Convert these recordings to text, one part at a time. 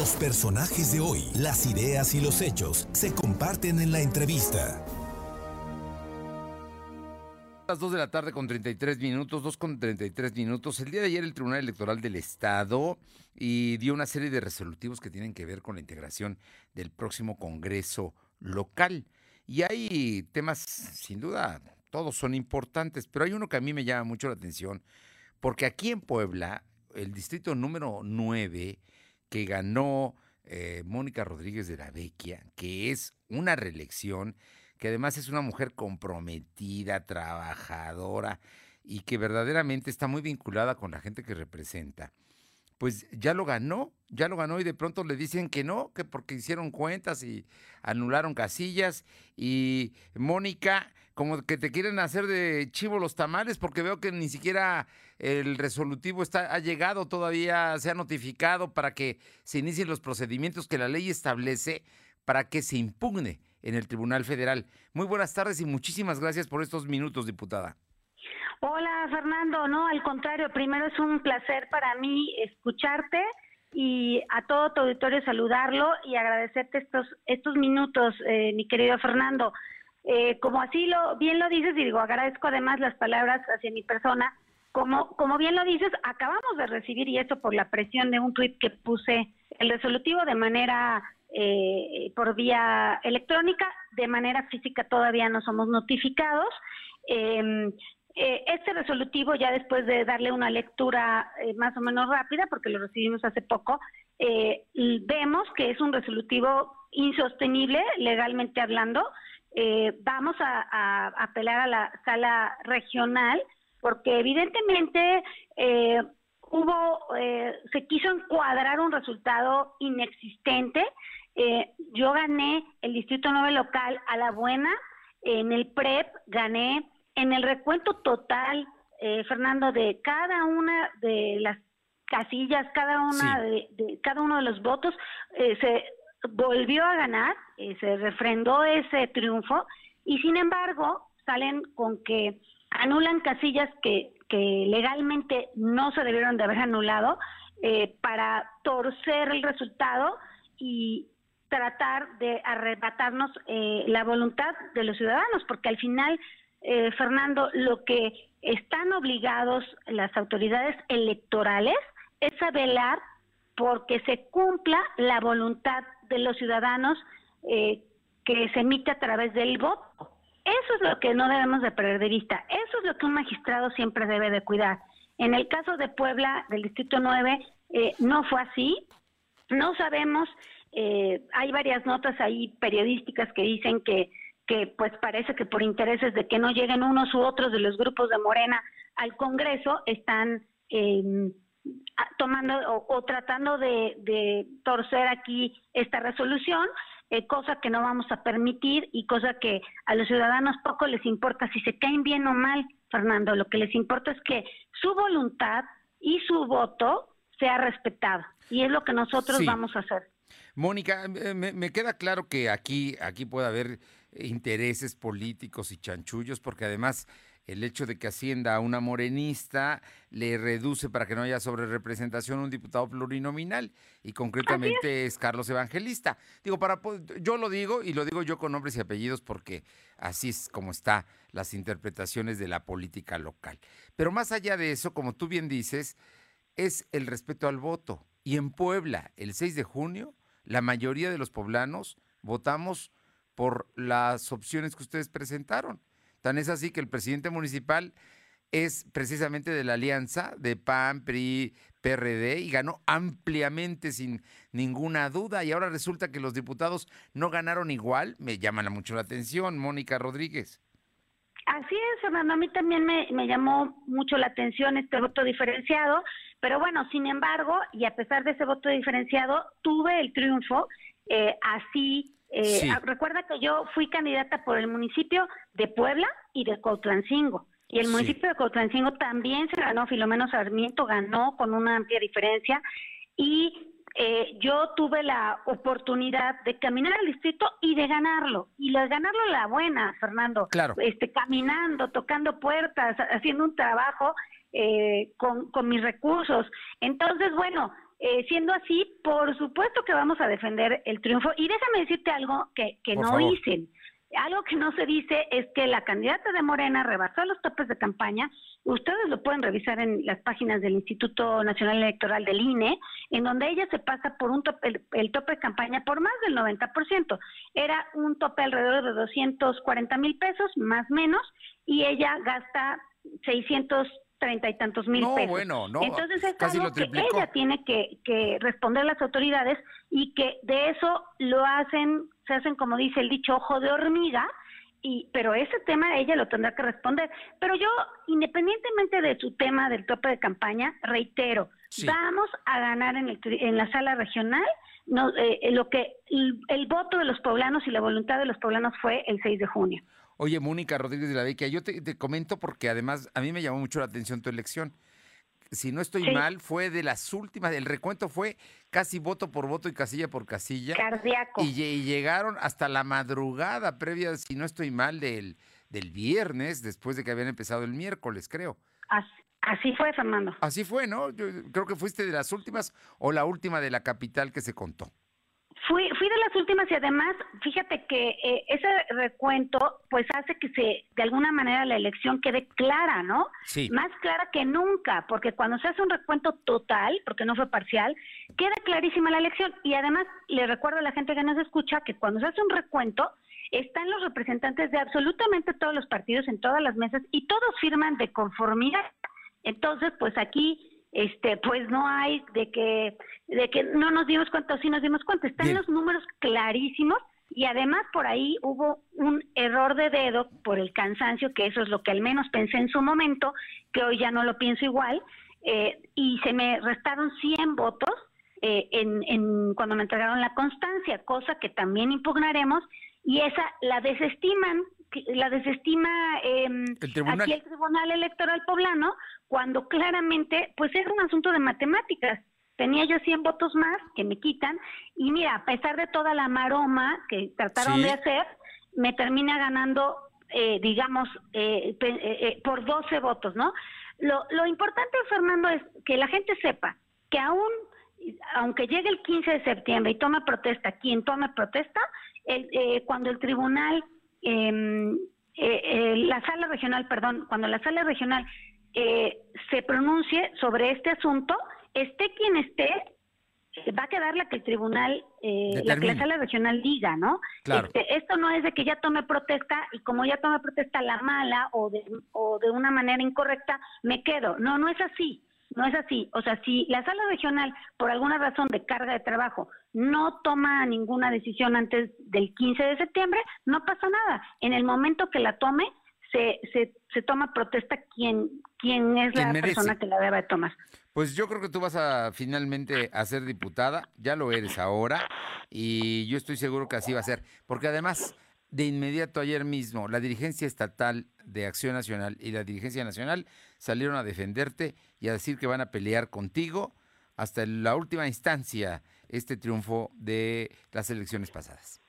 Los personajes de hoy, las ideas y los hechos se comparten en la entrevista. Las 2 de la tarde con 33 minutos, 2 con 33 minutos. El día de ayer el Tribunal Electoral del Estado y dio una serie de resolutivos que tienen que ver con la integración del próximo Congreso local. Y hay temas, sin duda, todos son importantes, pero hay uno que a mí me llama mucho la atención, porque aquí en Puebla, el distrito número 9, que ganó eh, Mónica Rodríguez de la Vecchia, que es una reelección, que además es una mujer comprometida, trabajadora y que verdaderamente está muy vinculada con la gente que representa pues ya lo ganó, ya lo ganó y de pronto le dicen que no, que porque hicieron cuentas y anularon casillas y Mónica, como que te quieren hacer de chivo los tamales porque veo que ni siquiera el resolutivo está, ha llegado todavía, se ha notificado para que se inicien los procedimientos que la ley establece para que se impugne en el Tribunal Federal. Muy buenas tardes y muchísimas gracias por estos minutos, diputada. Hola Fernando, no, al contrario, primero es un placer para mí escucharte y a todo tu auditorio saludarlo y agradecerte estos estos minutos, eh, mi querido Fernando. Eh, como así lo bien lo dices y digo agradezco además las palabras hacia mi persona. Como como bien lo dices, acabamos de recibir y esto por la presión de un tuit que puse el resolutivo de manera eh, por vía electrónica, de manera física todavía no somos notificados. Eh, eh, este resolutivo, ya después de darle una lectura eh, más o menos rápida, porque lo recibimos hace poco, eh, vemos que es un resolutivo insostenible legalmente hablando. vamos a, apelar a la sala regional porque evidentemente hubo, se quiso encuadrar un resultado inexistente. yo gané el Distrito 9 local a la buena, en el PREP gané en el recuento total, eh, Fernando, de cada una de las casillas, cada una de, cada uno de los votos, eh, se volvió a ganar, eh, se refrendó ese triunfo y sin embargo salen con que anulan casillas que, que legalmente no se debieron de haber anulado para torcer el resultado y tratar de arrebatarnos la voluntad de los ciudadanos, porque al final eh, Fernando, lo que están obligados las autoridades electorales es a velar porque se cumpla la voluntad de los ciudadanos eh, que se emite a través del voto. Eso es lo que no debemos de perder de vista. Eso es lo que un magistrado siempre debe de cuidar. En el caso de Puebla, del Distrito 9, eh, no fue así. No sabemos, hay varias notas ahí periodísticas que dicen que que pues parece que por intereses de que no lleguen unos u otros de los grupos de Morena al Congreso están em, tomando o, tratando de, torcer aquí esta resolución, eh, cosa que no vamos a permitir y cosa que a los ciudadanos poco les importa si se caen bien o mal, Fernando. Lo que les importa es que su voluntad y su voto sea respetado y es lo que nosotros vamos a hacer. Mónica, me, me, queda claro que aquí, aquí puede haber intereses políticos y chanchullos, porque además el hecho de que ascienda a una morenista le reduce para que no haya sobre representación un diputado plurinominal y concretamente es. Carlos Evangelista. Digo, para yo lo digo y lo digo yo con nombres y apellidos porque así es como están las interpretaciones de la política local. Pero más allá de eso, como tú bien dices, es el respeto al voto. Y en Puebla, el 6 de junio, la mayoría de los poblanos votamos por las opciones que ustedes presentaron. Tan es así que el presidente municipal es precisamente de la alianza de PAN, PRI, PRD y ganó ampliamente sin ninguna duda. Y ahora resulta que los diputados no ganaron igual. Me llama mucho la atención, Mónica Rodríguez. Así es, Fernando. A mí también me, llamó mucho la atención este voto diferenciado. Pero bueno, sin embargo, y a pesar de ese voto diferenciado, tuve el triunfo. Eh, así eh, ah, recuerda que yo fui candidata por el municipio de Puebla y de Cotlancingo. Y el municipio de Cotlancingo también se ganó, Filomeno Sarmiento ganó con una amplia diferencia. Y eh, yo tuve la oportunidad de caminar al distrito y de ganarlo. Y de ganarlo la buena, Fernando. Claro. Este, caminando, tocando puertas, haciendo un trabajo eh, con, con mis recursos. Entonces, bueno, eh, siendo así, por supuesto que vamos a defender el triunfo. Y déjame decirte algo que, que no dicen. Algo que no se dice es que la candidata de Morena rebasó los topes de campaña. Ustedes lo pueden revisar en las páginas del Instituto Nacional Electoral del INE, en donde ella se pasa por un tope, el, tope de campaña por más del 90%. Era un tope alrededor de 240 mil pesos, más menos, y ella gasta 600 treinta y tantos mil no, pesos. Bueno, no, Entonces es algo que ella tiene que, que responder a las autoridades y que de eso lo hacen se hacen, como dice el dicho, ojo de hormiga, y, pero ese tema ella lo tendrá que responder. Pero yo, independientemente de su tema del tope de campaña, reitero, vamos a ganar en, el, en la sala regional. No, eh, lo que el, voto de los poblanos y la voluntad de los poblanos fue el 6 de junio. Oye, Mónica Rodríguez de la Vecchia, yo te, te, comento porque además a mí me llamó mucho la atención tu elección si no estoy mal, fue de las últimas, el recuento fue casi voto por voto y casilla por casilla. Cardíaco. Y, llegaron hasta la madrugada previa, si no estoy mal, del, del viernes, después de que habían empezado el miércoles, creo. Así, fue, Fernando. Así fue, ¿no? Yo creo que fuiste de las últimas o la última de la capital que se contó. Fui, fui de las últimas y además, fíjate que eh, ese recuento pues hace que se, de alguna manera la elección quede clara, ¿no? Sí. Más clara que nunca, porque cuando se hace un recuento total, porque no fue parcial, queda clarísima la elección. Y además le recuerdo a la gente que nos escucha que cuando se hace un recuento, están los representantes de absolutamente todos los partidos en todas las mesas y todos firman de conformidad. Entonces, pues aquí este pues no hay de que de que no nos dimos cuenta o sí nos dimos cuenta. Están los números clarísimos y además por ahí hubo un error de dedo por el cansancio que eso es lo que al menos pensé en su momento que hoy ya no lo pienso igual eh, y se me restaron 100 votos eh, en, en cuando me entregaron la constancia cosa que también impugnaremos y esa la desestiman la desestima eh, aquí el Tribunal Electoral Poblano cuando claramente pues es un asunto de matemáticas. Tenía yo 100 votos más que me quitan y mira, a pesar de toda la maroma que trataron de hacer, me termina ganando, eh, digamos, eh, eh, por 12 votos, ¿no? Lo, lo importante, Fernando, es que la gente sepa que aún, aunque llegue el 15 de septiembre y tome protesta, quien tome protesta, el, cuando el tribunal, em, la sala regional, perdón, cuando la sala regional eh, se pronuncie sobre este asunto, esté quien esté, va a quedar la que el tribunal, eh, la que la sala regional diga, ¿no? Este, esto no es de que ya tome protesta y como ya tome protesta la mala o de, o de una manera incorrecta, me quedo. No, no es así. No es así. O sea, si la sala regional, por alguna razón de carga de trabajo, no toma ninguna decisión antes del 15 de septiembre, no pasa nada. En el momento que la tome, se, se, se toma protesta quién, quién es la persona que la debe tomar. Pues yo creo que tú vas a finalmente a ser diputada, ya lo eres ahora, y yo estoy seguro que así va a ser, porque además, de inmediato ayer mismo, la dirigencia estatal de Acción Nacional y la dirigencia nacional salieron a defenderte y a decir que van a pelear contigo hasta la última instancia este triunfo de las elecciones pasadas.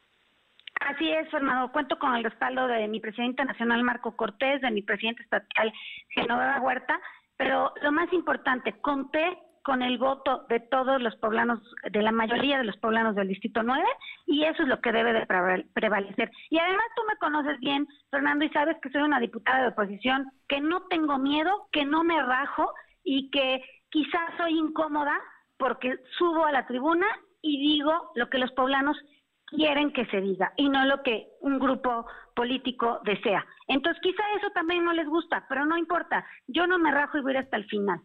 Así es, Fernando. Cuento con el respaldo de mi presidente nacional, Marco Cortés, de mi presidente estatal, Genoveva Huerta, pero lo más importante, conté con el voto de todos los poblanos, de la mayoría de los poblanos del Distrito 9, y eso es lo que debe de prevalecer. Y además tú me conoces bien, Fernando, y sabes que soy una diputada de oposición, que no tengo miedo, que no me rajo y que quizás soy incómoda porque subo a la tribuna y digo lo que los poblanos quieren que se diga y no lo que un grupo político desea. Entonces quizá eso también no les gusta, pero no importa, yo no me rajo y voy hasta el final.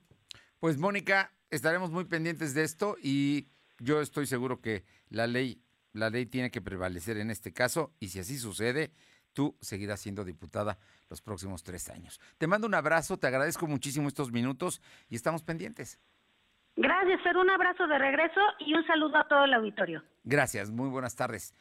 Pues Mónica, estaremos muy pendientes de esto y yo estoy seguro que la ley, la ley tiene que prevalecer en este caso y si así sucede, tú seguirás siendo diputada los próximos tres años. Te mando un abrazo, te agradezco muchísimo estos minutos y estamos pendientes. Gracias, Fer. Un abrazo de regreso y un saludo a todo el auditorio. Gracias, muy buenas tardes.